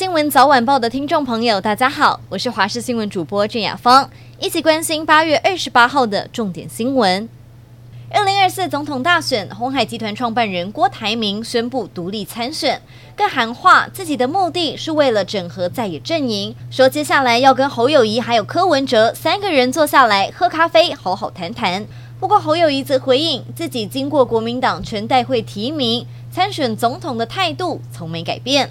新闻早晚报的听众朋友，大家好，我是华视新闻主播郑雅芳，一起关心八月二十八号的重点新闻。二零二四总统大选，鸿海集团创办人郭台铭宣布独立参选，更喊话自己的目的是为了整合在野阵营，说接下来要跟侯友谊还有柯文哲三个人坐下来喝咖啡，好好谈谈。不过侯友谊则回应，自己经过国民党全代会提名参选总统的态度从没改变。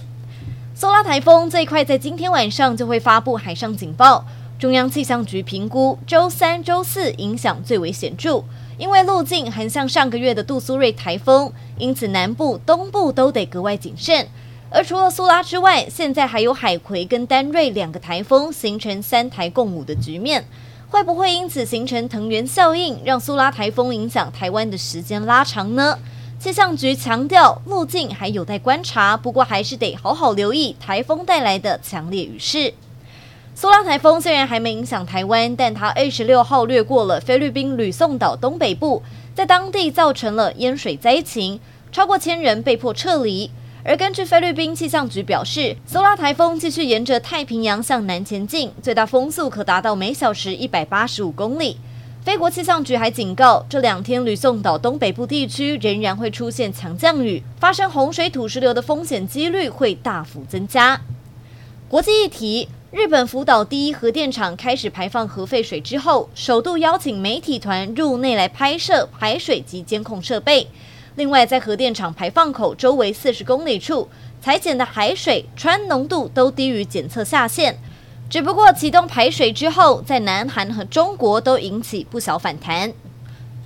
苏拉台风最快在今天晚上就会发布海上警报。中央气象局评估，周三、周四影响最为显著，因为路径很像上个月的杜苏芮台风，因此南部、东部都得格外谨慎。而除了苏拉之外，现在还有海葵跟丹瑞两个台风形成三台共舞的局面，会不会因此形成藤原效应，让苏拉台风影响台湾的时间拉长呢？气象局强调，路径还有待观察，不过还是得好好留意台风带来的强烈雨势。苏拉台风虽然还没影响台湾，但它二十六号掠过了菲律宾吕宋岛东北部，在当地造成了淹水灾情，超过千人被迫撤离。而根据菲律宾气象局表示，苏拉台风继续沿着太平洋向南前进，最大风速可达到每小时一百八十五公里。菲国气象局还警告，这两天吕宋岛东北部地区仍然会出现强降雨，发生洪水土石流的风险几率会大幅增加。国际议题：日本福岛第一核电厂开始排放核废水之后，首度邀请媒体团入内来拍摄排水及监控设备。另外，在核电厂排放口周围四十公里处采检的海水氚浓度都低于检测下限。只不过启动排水之后，在南韩和中国都引起不小反弹。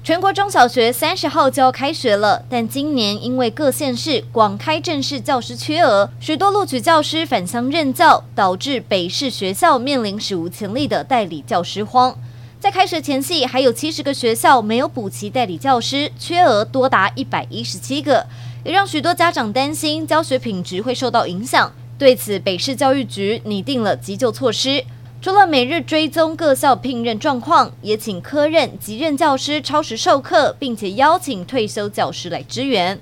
全国中小学三十号就要开学了，但今年因为各县市广开正式教师缺额，许多录取教师返乡任教，导致北市学校面临史无前例的代理教师荒。在开学前夕，还有七十个学校没有补齐代理教师，缺额多达一百一十七个，也让许多家长担心教学品质会受到影响。对此，北市教育局拟定了急救措施，除了每日追踪各校聘任状况，也请科任、及任教师超时授课，并且邀请退休教师来支援。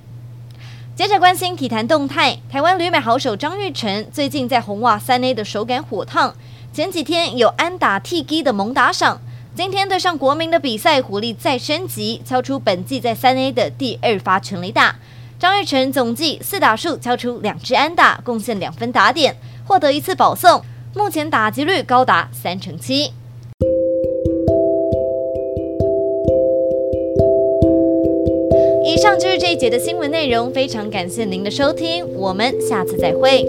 接着关心体坛动态，台湾旅美好手张玉成最近在红袜三 A 的手感火烫，前几天有安打替击的猛打赏，今天对上国民的比赛火力再升级，敲出本季在三 A 的第二发全垒打。张玉成总计四打数敲出两支安打，贡献两分打点，获得一次保送，目前打击率高达三成七。以上就是这一节的新闻内容，非常感谢您的收听，我们下次再会。